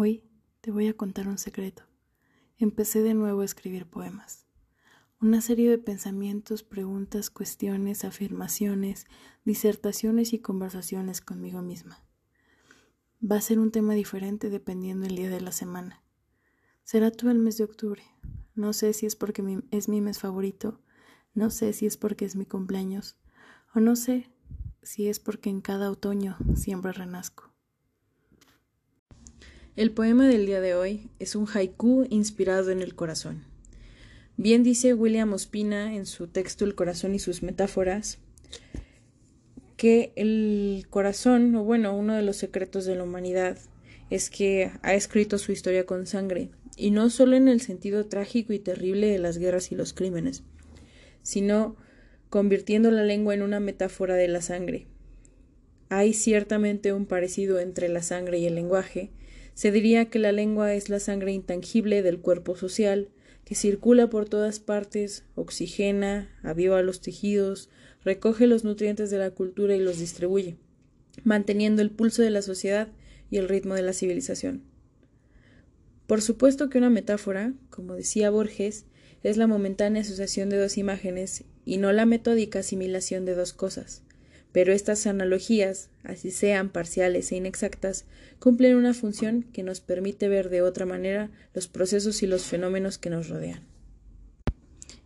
Hoy te voy a contar un secreto. Empecé de nuevo a escribir poemas. Una serie de pensamientos, preguntas, cuestiones, afirmaciones, disertaciones y conversaciones conmigo misma. Va a ser un tema diferente dependiendo el día de la semana. Será todo el mes de octubre. No sé si es porque es mi mes favorito, no sé si es porque es mi cumpleaños, o no sé si es porque en cada otoño siempre renazco. El poema del día de hoy es un haiku inspirado en el corazón. Bien dice William Ospina en su texto El corazón y sus metáforas que el corazón, o bueno, uno de los secretos de la humanidad es que ha escrito su historia con sangre, y no solo en el sentido trágico y terrible de las guerras y los crímenes, sino convirtiendo la lengua en una metáfora de la sangre. Hay ciertamente un parecido entre la sangre y el lenguaje, se diría que la lengua es la sangre intangible del cuerpo social, que circula por todas partes, oxigena, aviva los tejidos, recoge los nutrientes de la cultura y los distribuye, manteniendo el pulso de la sociedad y el ritmo de la civilización. Por supuesto que una metáfora, como decía Borges, es la momentánea asociación de dos imágenes y no la metódica asimilación de dos cosas. Pero estas analogías, así sean parciales e inexactas, cumplen una función que nos permite ver de otra manera los procesos y los fenómenos que nos rodean.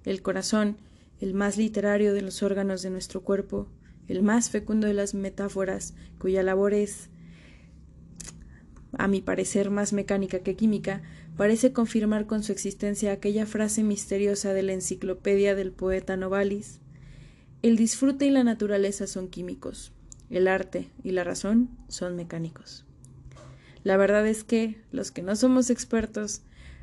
El corazón, el más literario de los órganos de nuestro cuerpo, el más fecundo de las metáforas, cuya labor es, a mi parecer, más mecánica que química, parece confirmar con su existencia aquella frase misteriosa de la enciclopedia del poeta Novalis, el disfrute y la naturaleza son químicos, el arte y la razón son mecánicos. La verdad es que los que no somos expertos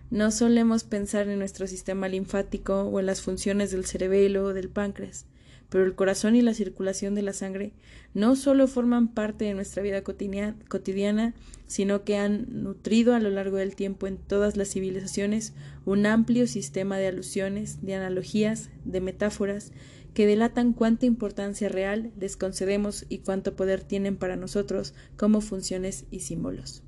no solemos pensar en nuestro sistema linfático o en las funciones del cerebelo o del páncreas, pero el corazón y la circulación de la sangre no solo forman parte de nuestra vida cotidiana, sino que han nutrido a lo largo del tiempo en todas las civilizaciones un amplio sistema de alusiones, de analogías, de metáforas, que delatan cuánta importancia real les concedemos y cuánto poder tienen para nosotros como funciones y símbolos.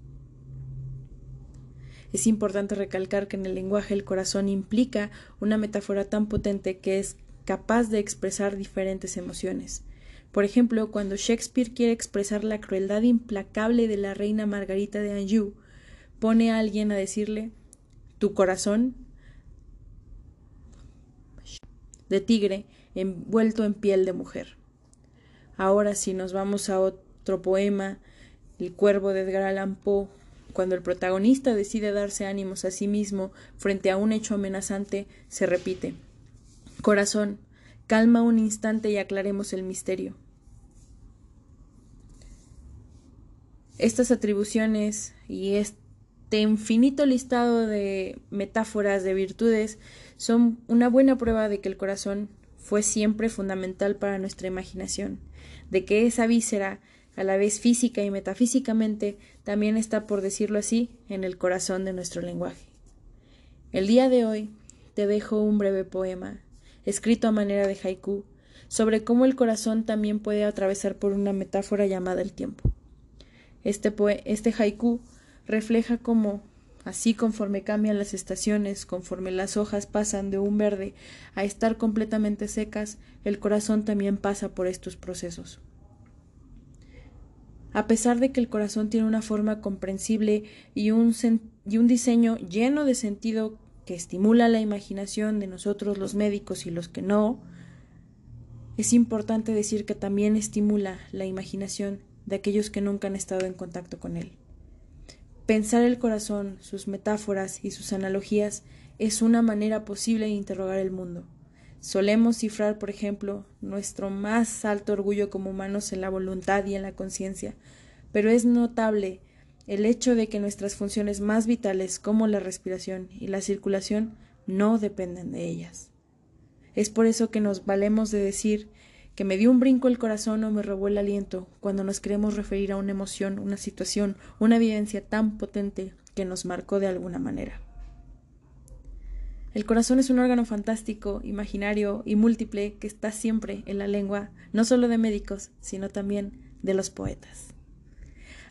Es importante recalcar que en el lenguaje el corazón implica una metáfora tan potente que es capaz de expresar diferentes emociones. Por ejemplo, cuando Shakespeare quiere expresar la crueldad implacable de la reina Margarita de Anjou, pone a alguien a decirle tu corazón de tigre envuelto en piel de mujer. Ahora si nos vamos a otro poema, El cuervo de Edgar Allan Poe, cuando el protagonista decide darse ánimos a sí mismo frente a un hecho amenazante, se repite Corazón, calma un instante y aclaremos el misterio. Estas atribuciones y este infinito listado de metáforas de virtudes son una buena prueba de que el corazón fue siempre fundamental para nuestra imaginación, de que esa víscera, a la vez física y metafísicamente, también está, por decirlo así, en el corazón de nuestro lenguaje. El día de hoy te dejo un breve poema, escrito a manera de haiku, sobre cómo el corazón también puede atravesar por una metáfora llamada el tiempo. Este, este haiku refleja cómo Así conforme cambian las estaciones, conforme las hojas pasan de un verde a estar completamente secas, el corazón también pasa por estos procesos. A pesar de que el corazón tiene una forma comprensible y un, y un diseño lleno de sentido estimula la imaginación de nosotros los médicos y los que no, es importante decir que también estimula la imaginación de aquellos que nunca han estado en contacto con él. Pensar el corazón, sus metáforas y sus analogías es una manera posible de interrogar el mundo. Solemos cifrar, por ejemplo, nuestro más alto orgullo como humanos en la voluntad y en la conciencia, pero es notable el hecho de que nuestras funciones más vitales, como la respiración y la circulación, no dependen de ellas. Es por eso que nos valemos de decir que me dio un brinco el corazón o me robó el aliento cuando nos queremos referir a una emoción, una situación, una vivencia tan potente que nos marcó de alguna manera. El corazón es un órgano fantástico, imaginario y múltiple que está siempre en la lengua, no solo de médicos, sino también de los poetas.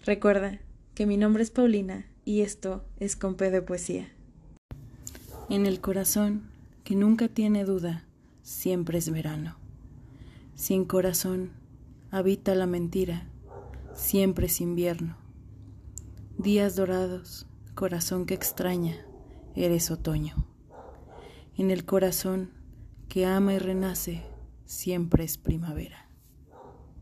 Recuerda que mi nombre es Paulina y esto es con P de poesía. En el corazón, que nunca tiene duda, siempre es verano. Sin corazón habita la mentira, siempre es invierno. Días dorados, corazón que extraña, eres otoño. En el corazón que ama y renace, siempre es primavera.